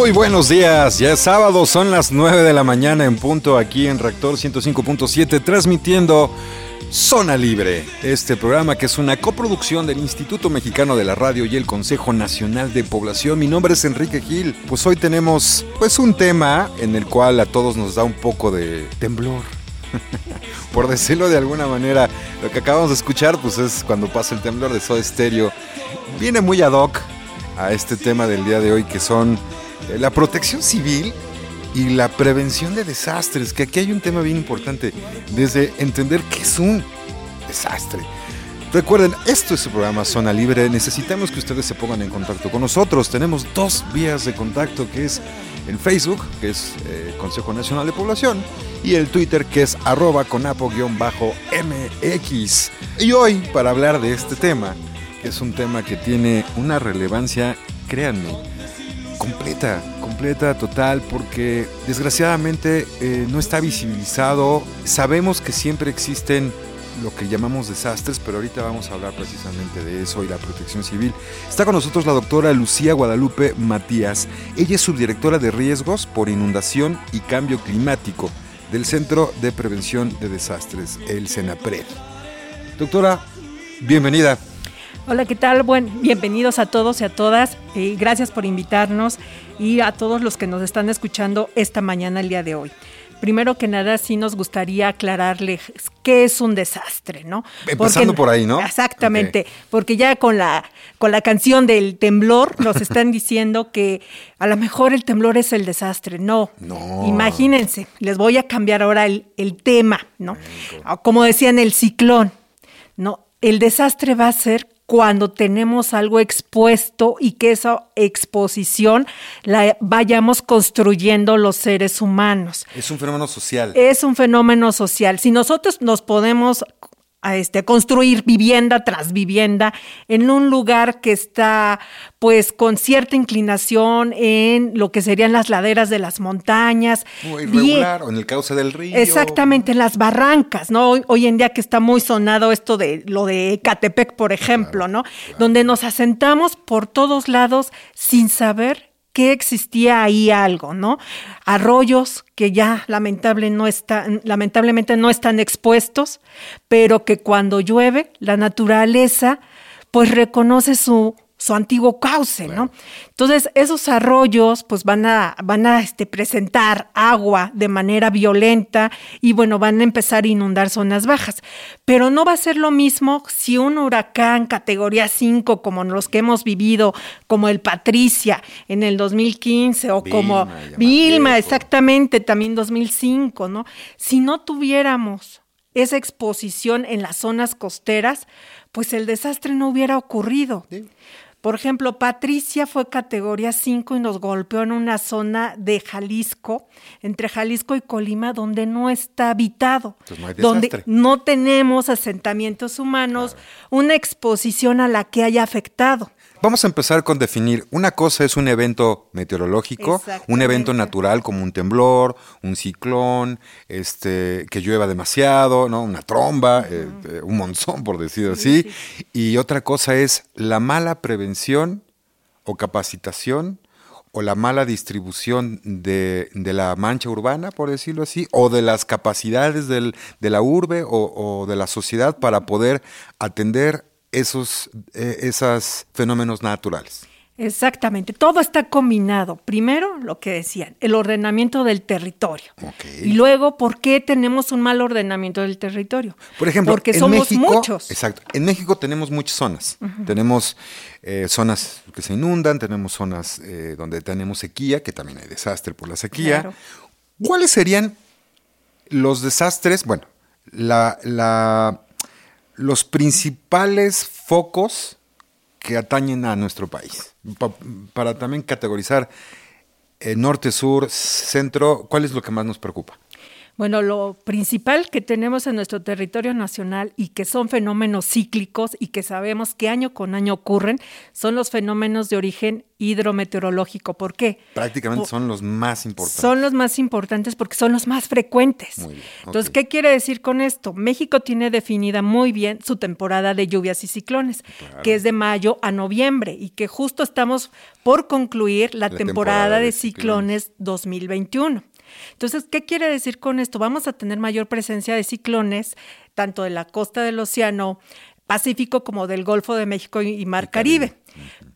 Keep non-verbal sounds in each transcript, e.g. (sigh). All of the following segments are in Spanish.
Muy buenos días, ya es sábado, son las 9 de la mañana en punto aquí en Reactor 105.7 transmitiendo Zona Libre, este programa que es una coproducción del Instituto Mexicano de la Radio y el Consejo Nacional de Población. Mi nombre es Enrique Gil. Pues hoy tenemos pues un tema en el cual a todos nos da un poco de temblor. (laughs) Por decirlo de alguna manera, lo que acabamos de escuchar pues es cuando pasa el temblor de Soda Stereo. Viene muy ad hoc a este tema del día de hoy que son la protección civil y la prevención de desastres, que aquí hay un tema bien importante, desde entender qué es un desastre. Recuerden, esto es su programa Zona Libre, necesitamos que ustedes se pongan en contacto con nosotros. Tenemos dos vías de contacto, que es el Facebook, que es eh, Consejo Nacional de Población, y el Twitter, que es arroba conapo-mx. Y hoy, para hablar de este tema, que es un tema que tiene una relevancia, créanme, completa, completa, total, porque desgraciadamente eh, no está visibilizado. Sabemos que siempre existen lo que llamamos desastres, pero ahorita vamos a hablar precisamente de eso y la protección civil. Está con nosotros la doctora Lucía Guadalupe Matías. Ella es subdirectora de riesgos por inundación y cambio climático del Centro de Prevención de Desastres, el CENAPRED. Doctora, bienvenida. Hola, ¿qué tal? Bueno, bienvenidos a todos y a todas. Eh, gracias por invitarnos y a todos los que nos están escuchando esta mañana, el día de hoy. Primero que nada, sí nos gustaría aclararles qué es un desastre, ¿no? Empezando por ahí, ¿no? Exactamente, porque ya con la, con la canción del temblor nos (laughs) están diciendo que a lo mejor el temblor es el desastre. No, No. imagínense, les voy a cambiar ahora el, el tema, ¿no? Como decían, el ciclón, ¿no? El desastre va a ser cuando tenemos algo expuesto y que esa exposición la vayamos construyendo los seres humanos. Es un fenómeno social. Es un fenómeno social. Si nosotros nos podemos a este, construir vivienda tras vivienda en un lugar que está pues con cierta inclinación en lo que serían las laderas de las montañas. Muy bien- irregular, o en el cauce del río. Exactamente, en las barrancas, ¿no? Hoy, hoy en día que está muy sonado esto de lo de Ecatepec, por ejemplo, ¿no? Donde nos asentamos por todos lados sin saber existía ahí algo, ¿no? Arroyos que ya lamentablemente no están expuestos, pero que cuando llueve, la naturaleza pues reconoce su, su antiguo cauce, ¿no? Entonces, esos arroyos pues van a, van a este, presentar agua de manera violenta y bueno, van a empezar a inundar zonas bajas. Pero no va a ser lo mismo si un huracán categoría 5 como los que hemos vivido, como el Patricia en el 2015 o Vilma, como Vilma, exactamente, también 2005, ¿no? Si no tuviéramos esa exposición en las zonas costeras, pues el desastre no hubiera ocurrido. Por ejemplo, Patricia fue categoría 5 y nos golpeó en una zona de Jalisco, entre Jalisco y Colima, donde no está habitado, Entonces no hay donde no tenemos asentamientos humanos, una exposición a la que haya afectado. Vamos a empezar con definir. Una cosa es un evento meteorológico, un evento natural como un temblor, un ciclón, este, que llueva demasiado, ¿no? Una tromba, eh, eh, un monzón, por decirlo así. Y otra cosa es la mala prevención o capacitación o la mala distribución de, de la mancha urbana, por decirlo así, o de las capacidades del- de la urbe o, o de la sociedad para poder atender esos eh, fenómenos naturales. Exactamente, todo está combinado. Primero, lo que decían, el ordenamiento del territorio. Y luego, ¿por qué tenemos un mal ordenamiento del territorio? Por ejemplo, porque en somos México, muchos. Exacto. En México tenemos muchas zonas. Tenemos eh, zonas que se inundan, tenemos zonas eh, donde tenemos sequía, que también hay desastre por la sequía. Claro. ¿Cuáles serían los desastres? Bueno, la, la- los principales focos que atañen a nuestro país. Pa- para también categorizar eh, norte, sur, centro, ¿cuál es lo que más nos preocupa? Bueno, lo principal que tenemos en nuestro territorio nacional y que son fenómenos cíclicos y que sabemos que año con año ocurren, son los fenómenos de origen hidrometeorológico. ¿Por qué? Prácticamente son los más importantes. Son los más importantes porque son los más frecuentes. Muy bien, Entonces. ¿qué quiere decir con esto? México tiene definida muy bien su temporada de lluvias y ciclones, que es de mayo a noviembre y que justo estamos por concluir la, La temporada, temporada de de ciclones 2021. Entonces, ¿qué quiere decir con esto? Vamos a tener mayor presencia de ciclones, tanto de la costa del Océano Pacífico como del Golfo de México y Mar Caribe. Caribe.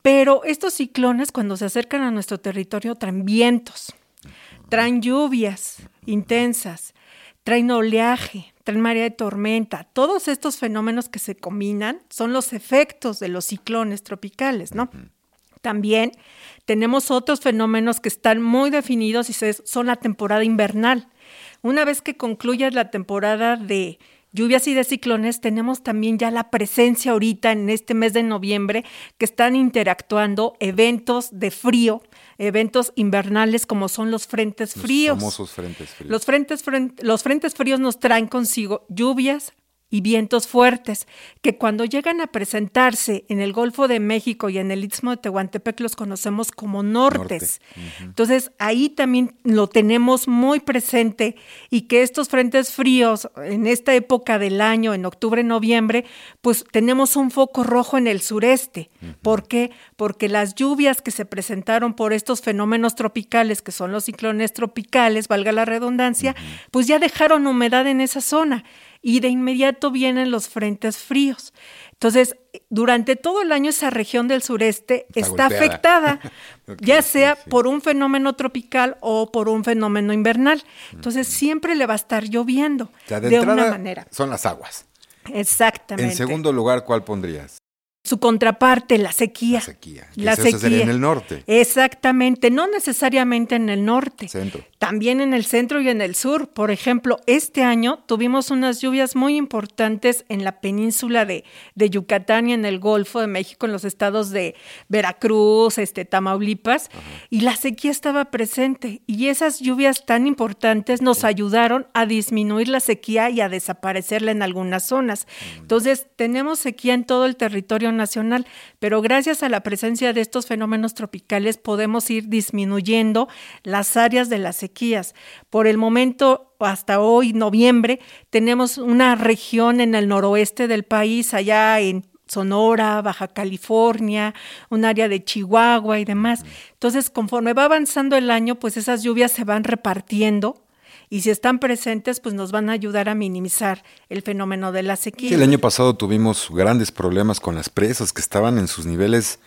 Pero estos ciclones, cuando se acercan a nuestro territorio, traen vientos, traen lluvias intensas, traen oleaje, traen marea de tormenta. Todos estos fenómenos que se combinan son los efectos de los ciclones tropicales, ¿no? También tenemos otros fenómenos que están muy definidos y son la temporada invernal. Una vez que concluya la temporada de lluvias y de ciclones, tenemos también ya la presencia ahorita en este mes de noviembre que están interactuando eventos de frío, eventos invernales como son los frentes Los fríos. famosos frentes fríos. Los frentes, fren- los frentes fríos nos traen consigo lluvias y vientos fuertes, que cuando llegan a presentarse en el Golfo de México y en el Istmo de Tehuantepec los conocemos como nortes. Entonces, ahí también lo tenemos muy presente y que estos frentes fríos en esta época del año, en octubre, noviembre, pues tenemos un foco rojo en el sureste. ¿Por qué? Porque las lluvias que se presentaron por estos fenómenos tropicales, que son los ciclones tropicales, valga la redundancia, pues ya dejaron humedad en esa zona y de inmediato vienen los frentes fríos. Entonces, durante todo el año esa región del sureste Está afectada, (laughs) ya sea sí. por un fenómeno tropical o por un fenómeno invernal. Entonces, siempre le va a estar lloviendo O sea, de, de, una manera. son las aguas. Exactamente. En segundo lugar, ¿cuál pondrías? Su contraparte, la sequía. La sequía, que La sequía. en el norte. Exactamente, no necesariamente en el norte. Centro. También en el centro y en el sur. Por ejemplo, este año tuvimos unas lluvias muy importantes en la península de, de Yucatán y en el Golfo de México, en los estados de Veracruz, este, Tamaulipas, y la sequía estaba presente. Y esas lluvias tan importantes nos ayudaron a disminuir la sequía y a desaparecerla en algunas zonas. Entonces, tenemos sequía en todo el territorio nacional, pero gracias a la presencia de estos fenómenos tropicales podemos ir disminuyendo las áreas de las sequías. Por el momento, hasta hoy, noviembre, tenemos una región en el noroeste del país, allá en Sonora, Baja California, un área de Chihuahua y demás. Entonces, conforme va avanzando el año, pues esas lluvias se van repartiendo y si están presentes, pues nos van a ayudar a minimizar el fenómeno de la sequía. Sí, el año pasado tuvimos grandes problemas con las presas que estaban en sus niveles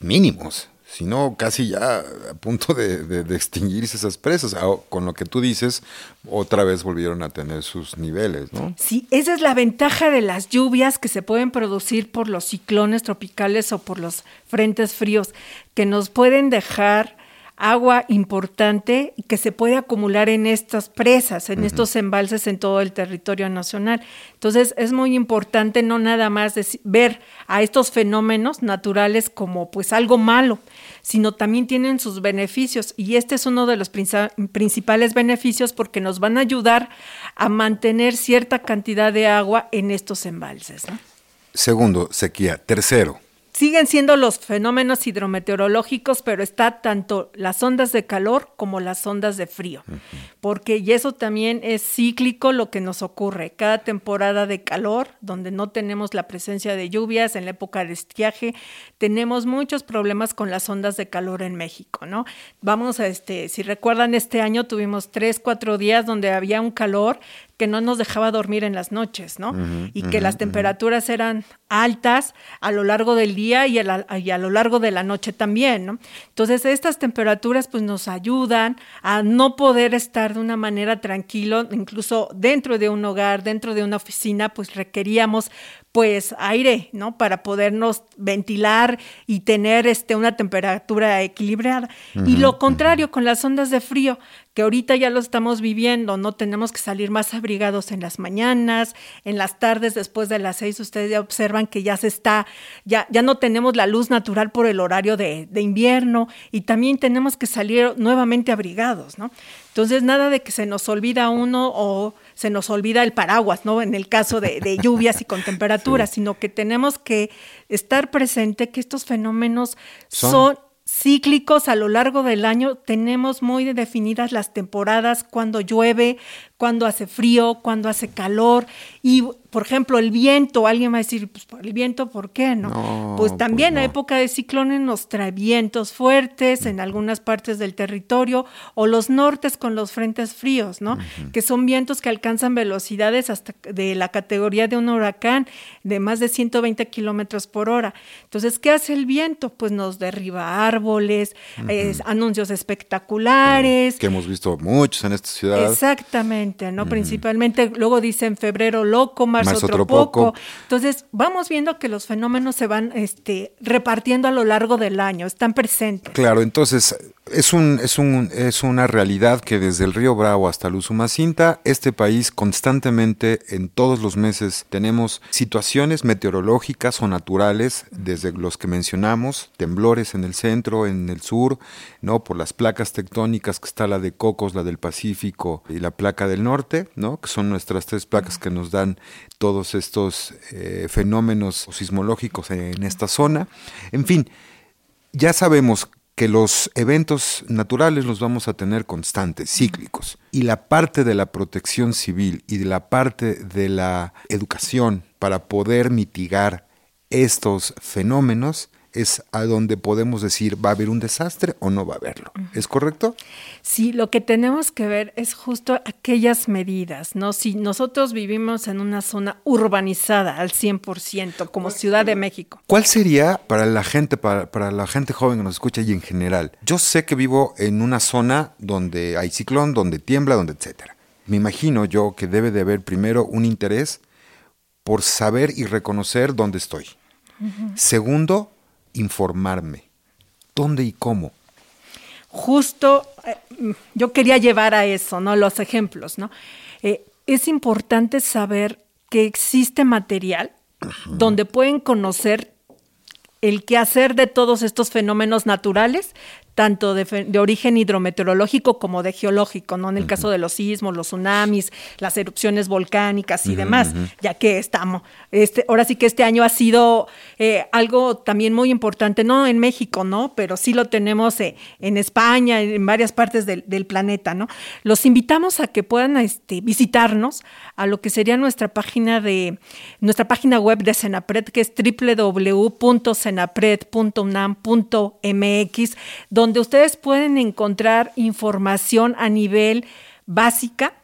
mínimos, sino casi ya a punto de, extinguirse esas presas. Ah, Con lo que tú dices, otra vez volvieron a tener sus niveles, ¿no? Sí, esa es la ventaja de las lluvias que se pueden producir por los ciclones tropicales o por los frentes fríos, que nos pueden dejar agua importante que se puede acumular en estas presas, en estos embalses en todo el territorio nacional. Entonces es muy importante no nada más ver a estos fenómenos naturales como pues algo malo, sino también tienen sus beneficios y este es uno de los princi- principales beneficios porque nos van a ayudar a mantener cierta cantidad de agua en estos embalses. ¿no? Segundo, sequía. Tercero, Siguen siendo los fenómenos hidrometeorológicos, pero está tanto las ondas de calor como las ondas de frío, porque y eso también es cíclico lo que nos ocurre. Cada temporada de calor, donde no tenemos la presencia de lluvias en la época de estiaje, tenemos muchos problemas con las ondas de calor en México, ¿no? Vamos a este, si recuerdan, este año tuvimos tres, cuatro días donde había un calor que no nos dejaba dormir en las noches, ¿no? y que las temperaturas eran altas a lo largo del día y a, la- y a lo largo de la noche también, ¿no? Entonces, estas temperaturas pues nos ayudan a no poder estar de una manera tranquilo, incluso dentro de un hogar, dentro de una oficina, pues requeríamos pues aire, ¿no? Para podernos ventilar y tener este, una temperatura equilibrada. y lo contrario con las ondas de frío, que ahorita ya lo estamos viviendo, no tenemos que salir más abrigados en las mañanas, en las tardes después de las seis, ustedes ya observan que ya se está, ya, ya no tenemos la luz natural por el horario de, de invierno y también tenemos que salir nuevamente abrigados, ¿no? Entonces, nada de que se nos olvida uno o se nos olvida el paraguas, ¿no? En el caso de, de lluvias y con (laughs) temperaturas, sino que tenemos que estar presente que estos fenómenos Son- son cíclicos a lo largo del año. Tenemos muy definidas las temporadas, cuando llueve, cuando hace frío, cuando hace calor. Y, por ejemplo, el viento, alguien va a decir, pues por el viento, ¿por qué no? No, pues también pues a época de ciclones nos trae vientos fuertes en algunas partes del territorio o los nortes con los frentes fríos, ¿no? Que son vientos que alcanzan velocidades hasta de la categoría de un huracán de más de 120 kilómetros por hora. Entonces, ¿qué hace el viento? Pues nos derriba árboles, eh, anuncios espectaculares. Que hemos visto muchos en esta ciudad. Exactamente, ¿no? Principalmente, luego dicen febrero loco, marzo, Marzo otro otro poco. poco. Entonces, vamos viendo que los fenómenos se van este, repartiendo a lo largo del año, están presentes. Claro, entonces es un, es un es una realidad que desde el río Bravo hasta el Usumacinta, este país constantemente en todos los meses tenemos situaciones meteorológicas o naturales, desde los que mencionamos, temblores en el centro, en el sur, no por las placas tectónicas que está la de Cocos, la del Pacífico y la placa del norte, ¿no? que son nuestras tres placas que nos dan todos estos eh, fenómenos sismológicos en esta zona. En fin, ya sabemos que los eventos naturales los vamos a tener constantes, cíclicos. Y la parte de la protección civil y de la parte de la educación para poder mitigar estos fenómenos es a donde podemos decir va a haber un desastre o no va a haberlo. ¿Es correcto? Sí, lo que tenemos que ver es justo aquellas medidas, ¿no? Si nosotros vivimos en una zona urbanizada al 100%, como Ciudad de México, ¿Cuál sería para la gente, para, para la gente joven que nos escucha y en general? Yo sé que vivo en una zona donde hay ciclón, donde tiembla, donde etcétera. Me imagino yo que debe de haber primero un interés por saber y reconocer dónde estoy. Segundo, informarme. ¿Dónde y cómo? justo eh, yo quería llevar a eso, ¿no? Los ejemplos, ¿no? Eh, es importante saber que existe material donde pueden conocer el quehacer de todos estos fenómenos naturales, tanto de, origen hidrometeorológico como de geológico, ¿no? En el caso de los sismos, los tsunamis, las erupciones volcánicas y demás, ya que estamos, este, ahora sí que este año ha sido eh, algo también muy importante, no en México, ¿no? Pero sí lo tenemos eh, en España, en varias partes del, del planeta, ¿no? Los invitamos a que puedan este, visitarnos a lo que sería nuestra página de nuestra página web de Senapred, que es www.senapred.unam.mx, donde ustedes pueden encontrar información a nivel básica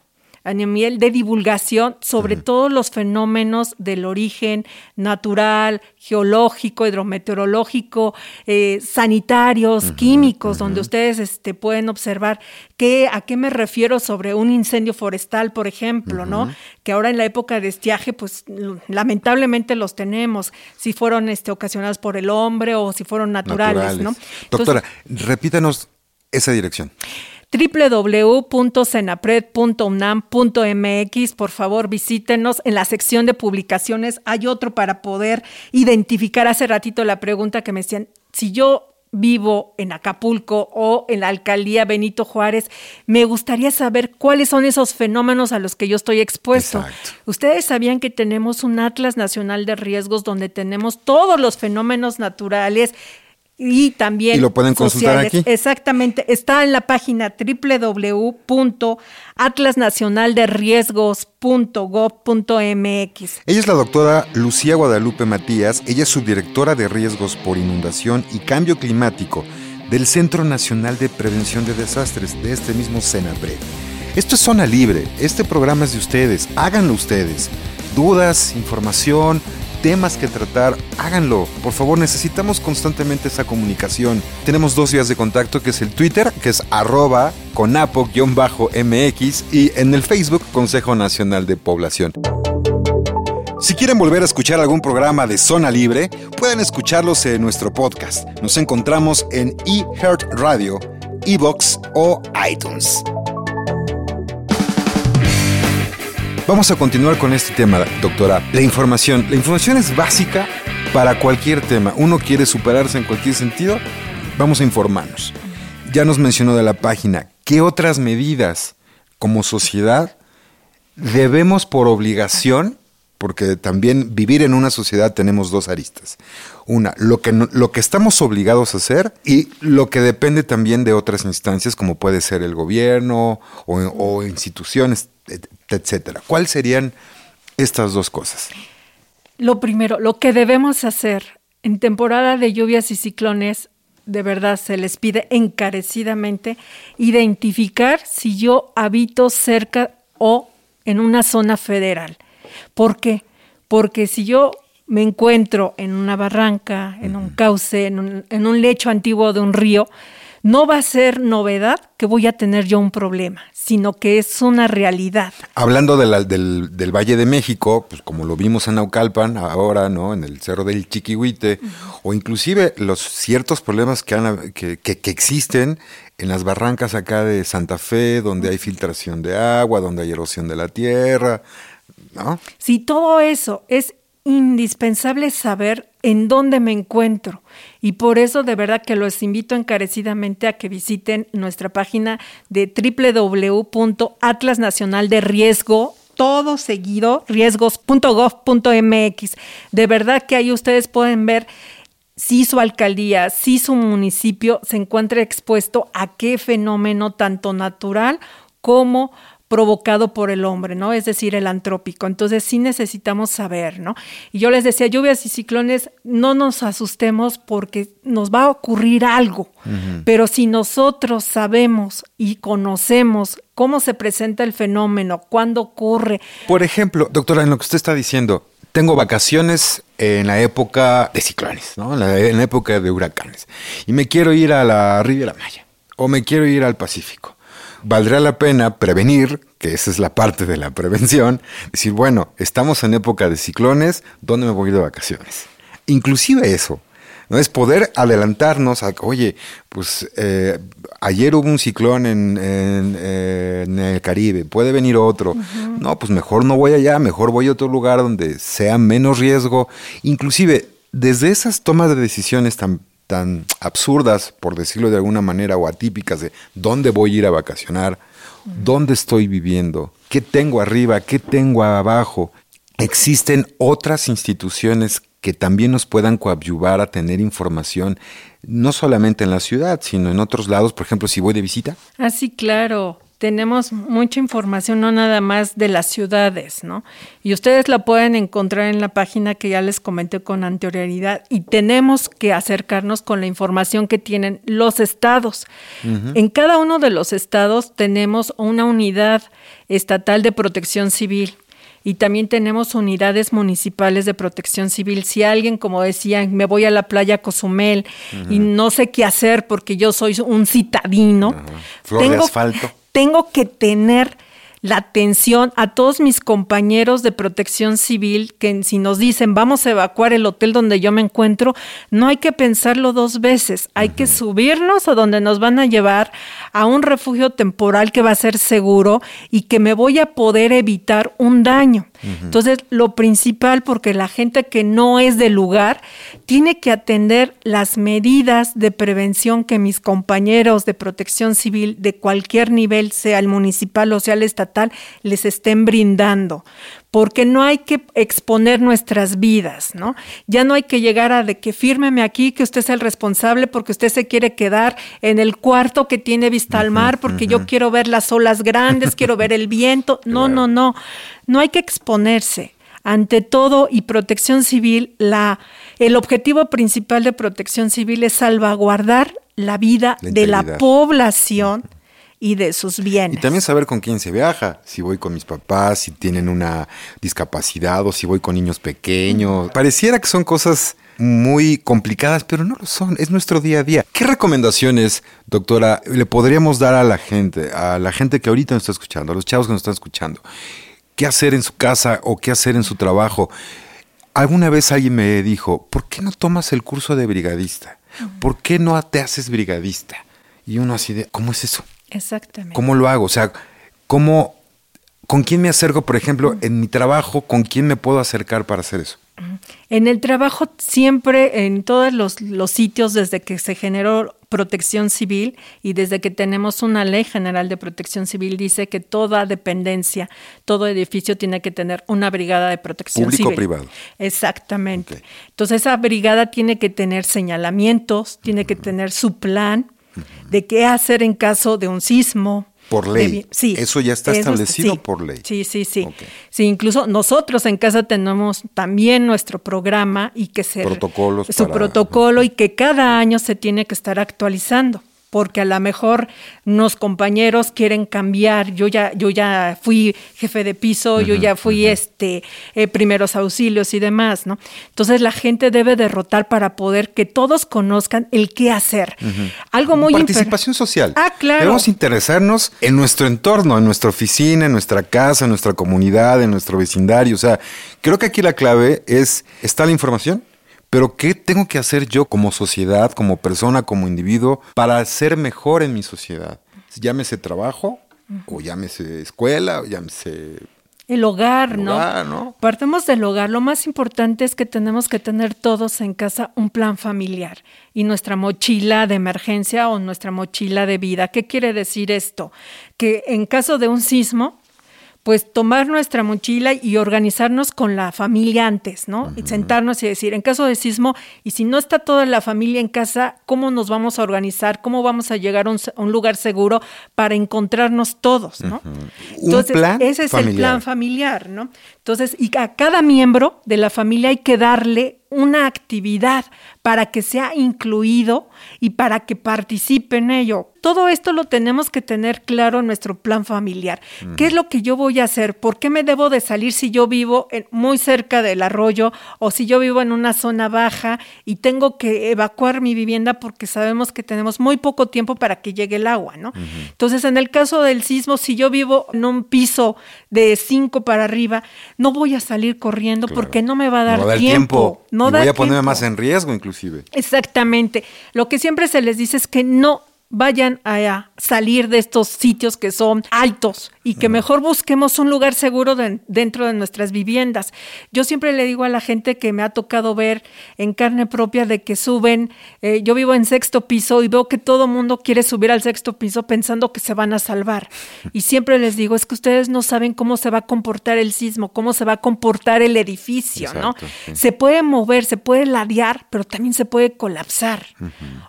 a nivel de divulgación sobre todos los fenómenos del origen natural, geológico, hidrometeorológico, eh, sanitarios, químicos, donde ustedes este, pueden observar qué, a qué me refiero sobre un incendio forestal, por ejemplo, ¿no? Que ahora en la época de estiaje, pues lamentablemente los tenemos, si fueron este, ocasionados por el hombre o si fueron naturales, ¿no? Entonces, Doctora, repítanos esa dirección. www.senapred.unam.mx, por favor visítenos en la sección de publicaciones. Hay otro para poder identificar hace ratito la pregunta que me decían, si yo vivo en Acapulco o en la alcaldía Benito Juárez, me gustaría saber cuáles son esos fenómenos a los que yo estoy expuesto. Exacto. Ustedes sabían que tenemos un Atlas Nacional de Riesgos donde tenemos todos los fenómenos naturales y también Y lo pueden consultar sociales. aquí. Exactamente, está en la página www.atlasnacionalderriesgos.gov.mx. Ella es la doctora Lucía Guadalupe Matías, ella es subdirectora de riesgos por inundación y cambio climático del Centro Nacional de Prevención de Desastres de este mismo CENAPRED. Esto es Zona Libre, este programa es de ustedes, háganlo ustedes. Dudas, información, temas que tratar, háganlo. Por favor, necesitamos constantemente esa comunicación. Tenemos dos vías de contacto, que es el Twitter, que es arroba conapo-mx y en el Facebook Consejo Nacional de Población. Si quieren volver a escuchar algún programa de Zona Libre, pueden escucharlos en nuestro podcast. Nos encontramos en eHeart Radio, Evox o iTunes. Vamos a continuar con este tema, doctora. La información. La información es básica para cualquier tema. Uno quiere superarse en cualquier sentido, vamos a informarnos. Ya nos mencionó de la página. ¿Qué otras medidas como sociedad debemos por obligación porque también vivir en una sociedad tenemos dos aristas. Una, lo que, lo que estamos obligados a hacer y lo que depende también de otras instancias como puede ser el gobierno o, instituciones, etcétera. ¿Cuáles serían estas dos cosas? Lo primero, lo que debemos hacer en temporada de lluvias y ciclones, de verdad se les pide encarecidamente identificar si yo habito cerca o en una zona federal. ¿Por qué? Porque si yo me encuentro en una barranca, en un cauce, en un, en un lecho antiguo de un río, no va a ser novedad que voy a tener yo un problema, sino que es una realidad. Hablando de la- del, del Valle de México, pues como lo vimos en Naucalpan, ahora, ¿no? En el Cerro del Chiquihuite, o inclusive los ciertos problemas que, han- que, que- que existen en las barrancas acá de Santa Fe, donde hay filtración de agua, donde hay erosión de la tierra, ¿no? Si todo eso es indispensable saber en dónde me encuentro. Y por eso de verdad que los invito encarecidamente a que visiten nuestra página de www.atlas Nacional de Riesgo todo seguido, riesgos.gov.mx. De verdad que ahí ustedes pueden ver si su alcaldía, si su municipio se encuentra expuesto a qué fenómeno tanto natural como provocado por el hombre, ¿no? Es decir, el antrópico. Entonces sí necesitamos saber, ¿no? Y yo les decía, lluvias y ciclones, no nos asustemos porque nos va a ocurrir algo. Pero si nosotros sabemos y conocemos cómo se presenta el fenómeno, cuándo ocurre, Por ejemplo, doctora, en lo que usted está diciendo, tengo vacaciones en la época de ciclones, ¿no? En la, en la época de huracanes. Y me quiero ir a la Riviera Maya o me quiero ir al Pacífico. Valdrá la pena prevenir, que esa es la parte de la prevención, decir, bueno, estamos en época de ciclones, ¿dónde me voy de vacaciones? Inclusive eso, ¿no? Es poder adelantarnos a, oye, pues eh, ayer hubo un ciclón en, en- en el Caribe, puede venir otro. No, pues mejor no voy allá, mejor voy a otro lugar donde sea menos riesgo. Inclusive, desde esas tomas de decisiones tan, tan absurdas, por decirlo de alguna manera, o atípicas de dónde voy a ir a vacacionar, dónde estoy viviendo, qué tengo arriba, qué tengo abajo, existen otras instituciones que también nos puedan coadyuvar a tener información, no solamente en la ciudad, sino en otros lados, por ejemplo, si voy de visita. Ah, sí, claro. Tenemos mucha información, no nada más de las ciudades, ¿no? Y ustedes la pueden encontrar en la página que ya les comenté con anterioridad. Y tenemos que acercarnos con la información que tienen los estados. En cada uno de los estados tenemos una unidad estatal de protección civil. Y también tenemos unidades municipales de protección civil. Si alguien, como decían, me voy a la playa Cozumel y no sé qué hacer porque yo soy un citadino, Flor de asfalto. Tengo que tener la atención a todos mis compañeros de protección civil que si nos dicen vamos a evacuar el hotel donde yo me encuentro, no hay que pensarlo dos veces, hay que subirnos a donde nos van a llevar a un refugio temporal que va a ser seguro y que me voy a poder evitar un daño. Entonces, lo principal, porque la gente que no es del lugar tiene que atender las medidas de prevención que mis compañeros de protección civil de cualquier nivel, sea el municipal o sea el estatal, les estén brindando. Porque no hay que exponer nuestras vidas, ¿no? Ya no hay que llegar a de que fírmeme aquí, que usted es el responsable porque usted se quiere quedar en el cuarto que tiene vista al mar, porque yo quiero ver las olas grandes, quiero ver el viento. (laughs) No, no, no. No hay que exponerse. Ante todo, y protección civil, la, el objetivo principal de protección civil es salvaguardar la vida La de la población y de sus bienes. Y también saber con quién se viaja, si voy con mis papás, si tienen una discapacidad o si voy con niños pequeños. Pareciera que son cosas muy complicadas, pero no lo son, es nuestro día a día. ¿Qué recomendaciones, doctora, le podríamos dar a la gente, a la gente que ahorita nos está escuchando, a los chavos que nos están escuchando? ¿Qué hacer en su casa o qué hacer en su trabajo? Alguna vez alguien me dijo, ¿por qué no tomas el curso de brigadista? ¿Por qué no te haces brigadista? Y uno así de, ¿cómo es eso? Exactamente. ¿Cómo lo hago? O sea, ¿cómo, ¿con quién me acerco, por ejemplo, en mi trabajo? ¿Con quién me puedo acercar para hacer eso? En el trabajo siempre, en todos los, los, sitios, desde que se generó protección civil y desde que tenemos una ley general de protección civil, dice que toda dependencia, todo edificio tiene que tener una brigada de protección Público civil. privado. Exactamente. Entonces esa brigada tiene que tener señalamientos, tiene que tener su plan de qué hacer en caso de un sismo, Por ley. sí. Eso ya está Eso establecido sí. por ley. Sí, sí, sí. Sí, incluso nosotros en casa tenemos también nuestro programa y que se Protocolos su para- protocolo y que cada año se tiene que estar actualizando. Porque a lo mejor unos compañeros quieren cambiar. Yo ya, yo ya fui jefe de piso, yo ya fui este eh, primeros auxilios y demás, ¿no? Entonces la gente debe derrotar para poder que todos conozcan el qué hacer. Algo muy Participación social. Ah, claro. Debemos interesarnos en nuestro entorno, en nuestra oficina, en nuestra casa, en nuestra comunidad, en nuestro vecindario. O sea, creo que aquí la clave es, está la información, pero ¿qué tengo que hacer yo como sociedad, como persona, como individuo, para ser mejor en mi sociedad? Llámese trabajo, o llámese escuela, o llámese... El hogar, El ¿no? hogar, ¿no? Partemos del hogar. Lo más importante es que tenemos que tener todos en casa un plan familiar y nuestra mochila de emergencia o nuestra mochila de vida. ¿Qué quiere decir esto? Que en caso de un sismo, pues tomar nuestra mochila y organizarnos con la familia antes, ¿no? Y sentarnos y decir, en caso de sismo, y si no está toda la familia en casa, ¿cómo nos vamos a organizar? ¿Cómo vamos a llegar a un, se- a un lugar seguro para encontrarnos todos, ¿no? Un plan ese es el plan familiar, ¿no? Entonces, y a cada miembro de la familia hay que darle una actividad para que sea incluido y para que participe en ello. Todo esto lo tenemos que tener claro en nuestro plan familiar. ¿Qué es lo que yo voy a hacer? ¿Por qué me debo de salir si yo vivo en- muy cerca del arroyo o si yo vivo en una zona baja y tengo que evacuar mi vivienda porque sabemos que tenemos muy poco tiempo para que llegue el agua, ¿no? Entonces, en el caso del sismo, si yo vivo en un piso de 5 para arriba, no voy a salir corriendo porque no me va a dar, No va a dar tiempo. No y da voy a ponerme tiempo. más en riesgo inclusive. Exactamente. Lo que siempre se les dice es que no vayan a salir de estos sitios que son altos y que mejor busquemos un lugar seguro de- dentro de nuestras viviendas. Yo siempre le digo a la gente que me ha tocado ver en carne propia de que suben, eh, yo vivo en sexto piso y veo que todo mundo quiere subir al sexto piso pensando que se van a salvar. Y siempre les digo, es que ustedes no saben cómo se va a comportar el sismo, cómo se va a comportar el edificio, ¿no? Sí. Se puede mover, se puede ladear, pero también se puede colapsar.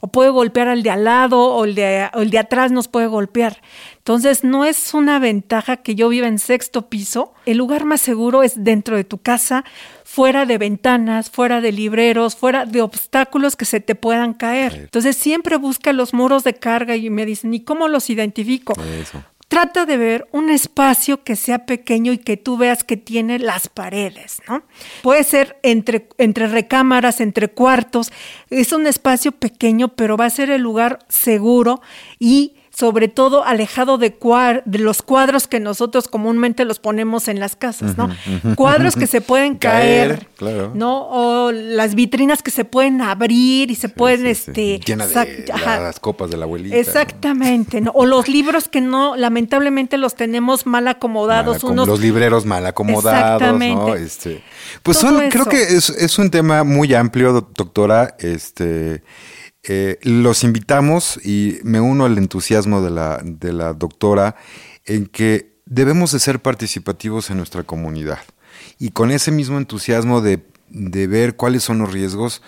O puede golpear al de al lado o el de, o el de atrás nos puede golpear. Entonces, no es una ventaja que yo viva en sexto piso. El lugar más seguro es dentro de tu casa, fuera de ventanas, fuera de libreros, fuera de obstáculos que se te puedan caer. Entonces, siempre busca los muros de carga y me dicen, ¿y cómo los identifico? Eso. Trata de ver un espacio que sea pequeño y que tú veas que tiene las paredes, ¿no? Puede ser entre, entre recámaras, entre cuartos. Es un espacio pequeño, pero va a ser el lugar seguro y sobre todo alejado de, cuar- de los cuadros que nosotros comúnmente los ponemos en las casas, ¿no? Cuadros que se pueden (laughs) caer, Caer, claro. ¿no? O las vitrinas que se pueden abrir y se pueden, Sí, sí, este... Llena de ajá. las copas de la abuelita. Exactamente, ¿no? O los libros que no, lamentablemente los tenemos mal acomodados, Mal unos los libreros mal acomodados, ¿no? Este, pues Todo son, creo que es, es un tema muy amplio, doc- doctora. Este, eh, los invitamos y me uno al entusiasmo de la, de la doctora en que debemos de ser participativos en nuestra comunidad. Y con ese mismo entusiasmo de, de ver cuáles son los riesgos,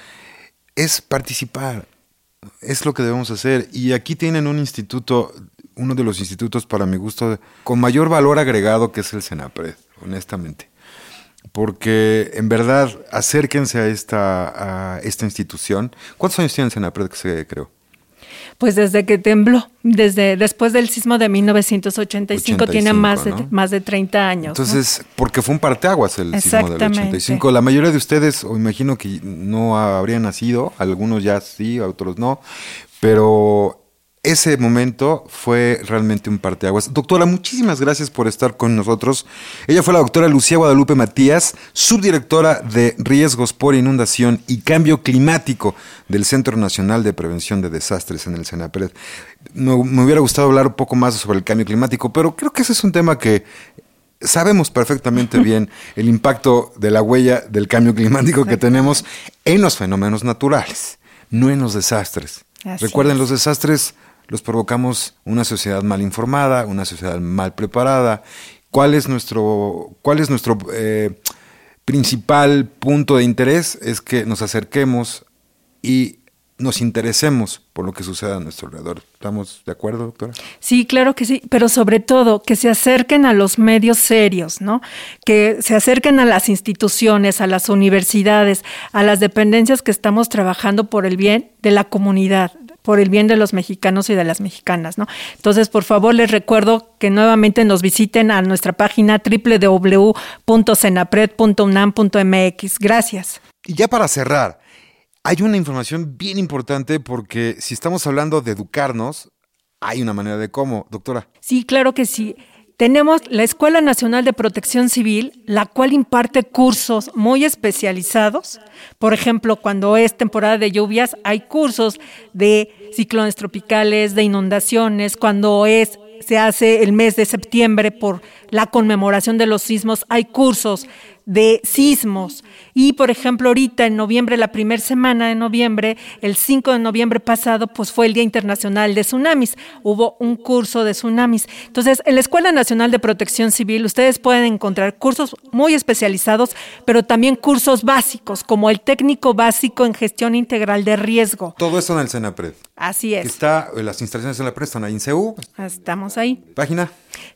es participar. Es lo que debemos hacer. Y aquí tienen un instituto, uno de los institutos para mi gusto, con mayor valor agregado que es el Senapred, honestamente. Porque en verdad, acérquense a esta, a esta institución. ¿Cuántos años tiene Senapred que se creó? Pues desde que tembló, desde después del sismo de 1985, tiene 85, más de, más de 30 años. ¿no? Entonces, porque fue un parteaguas el sismo del Exactamente. 85. La mayoría de ustedes, o imagino que no habrían nacido, algunos ya sí, otros no, pero ese momento fue realmente un parteaguas. Doctora, muchísimas gracias por estar con nosotros. Ella fue la doctora Lucía Guadalupe Matías, subdirectora de Riesgos por Inundación y Cambio Climático del Centro Nacional de Prevención de Desastres en el Senapred. No, me hubiera gustado hablar un poco más sobre el cambio climático, pero creo que ese es un tema que sabemos perfectamente (laughs) bien el impacto de la huella del cambio climático que tenemos en los fenómenos naturales, no en los desastres. Así Recuerden, es. los desastres los provocamos una sociedad mal informada, una sociedad mal preparada. ¿Cuál es nuestro, cuál es nuestro eh, principal punto de interés? Es que nos acerquemos y nos interesemos por lo que sucede a nuestro alrededor. ¿Estamos de acuerdo, doctora? Sí, claro que sí, pero sobre todo que se acerquen a los medios serios, ¿no? Que se acerquen a las instituciones, a las universidades, a las dependencias que estamos trabajando por el bien de la comunidad, por el bien de los mexicanos y de las mexicanas, ¿no? Entonces, por favor, les recuerdo que nuevamente nos visiten a nuestra página www.senapred.unam.mx. Gracias. Y ya para cerrar, hay una información bien importante porque si estamos hablando de educarnos, hay una manera de cómo, doctora. Sí, claro que sí. Tenemos la Escuela Nacional de Protección Civil, la cual imparte cursos muy especializados. Por ejemplo, cuando es temporada de lluvias, hay cursos de ciclones tropicales, de inundaciones. Cuando es se hace el mes de septiembre por la conmemoración de los sismos, hay cursos de sismos. Y, por ejemplo, ahorita en noviembre, la primera semana de noviembre, el 5 de noviembre pasado, pues fue el Día Internacional de Tsunamis. Hubo un curso de tsunamis. Entonces, en la Escuela Nacional de Protección Civil, ustedes pueden encontrar cursos muy especializados, pero también cursos básicos, como el técnico básico en gestión integral de riesgo. Todo esto en el Senapred. Así es. está, eh, las instalaciones de la están ahí en CEU. Estamos ahí. Página.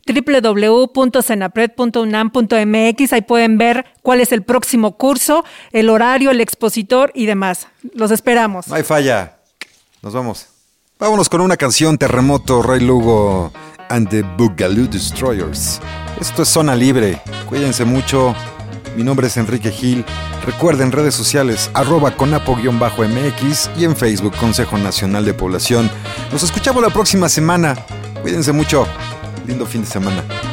www.senapred.unam.mx. Ahí pueden ver cuál es el próximo curso, el horario, el expositor y demás. Los esperamos. No hay falla. Nos vamos. Vámonos con una canción Terremoto, Rey Lugo and the Boogaloo Destroyers. Esto es Zona Libre. Cuídense mucho. Mi nombre es Enrique Gil. Recuerden redes sociales arroba conapo-mx y en Facebook Consejo Nacional de Población. Nos escuchamos la próxima semana. Cuídense mucho. Lindo fin de semana.